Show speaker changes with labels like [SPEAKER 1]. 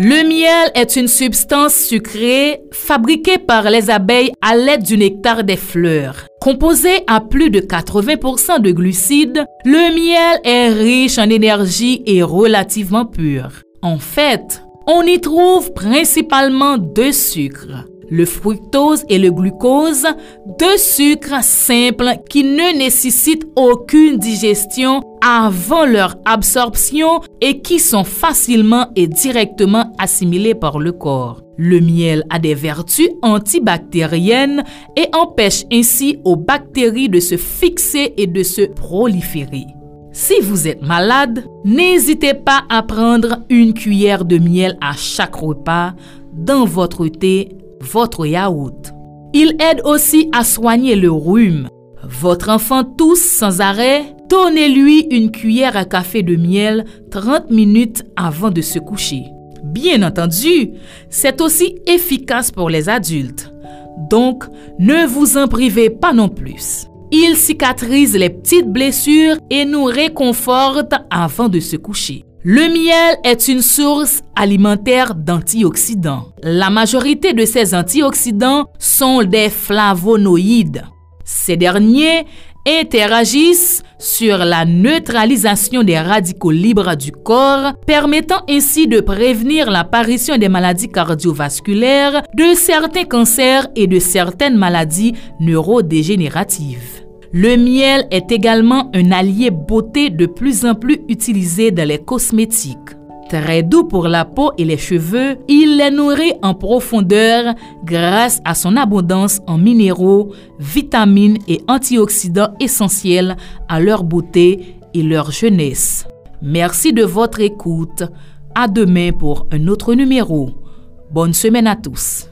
[SPEAKER 1] Le miel est une substance sucrée fabriquée par les abeilles à l'aide du nectar des fleurs. Composé à plus de 80% de glucides, le miel est riche en énergie et relativement pur. En fait, on y trouve principalement deux sucres, le fructose et le glucose, deux sucres simples qui ne nécessitent aucune digestion avant leur absorption et qui sont facilement et directement assimilés par le corps. Le miel a des vertus antibactériennes et empêche ainsi aux bactéries de se fixer et de se proliférer. Si vous êtes malade, n'hésitez pas à prendre une cuillère de miel à chaque repas dans votre thé, votre yaourt. Il aide aussi à soigner le rhume. Votre enfant tousse sans arrêt, donnez-lui une cuillère à café de miel 30 minutes avant de se coucher. Bien entendu, c'est aussi efficace pour les adultes. Donc, ne vous en privez pas non plus. Il cicatrise les petites blessures et nous réconforte avant de se coucher. Le miel est une source alimentaire d'antioxydants. La majorité de ces antioxydants sont des flavonoïdes. Ces derniers interagissent sur la neutralisation des radicaux libres du corps, permettant ainsi de prévenir l'apparition des maladies cardiovasculaires, de certains cancers et de certaines maladies neurodégénératives. Le miel est également un allié beauté de plus en plus utilisé dans les cosmétiques. Très doux pour la peau et les cheveux, il les nourrit en profondeur grâce à son abondance en minéraux, vitamines et antioxydants essentiels à leur beauté et leur jeunesse. Merci de votre écoute. À demain pour un autre numéro. Bonne semaine à tous.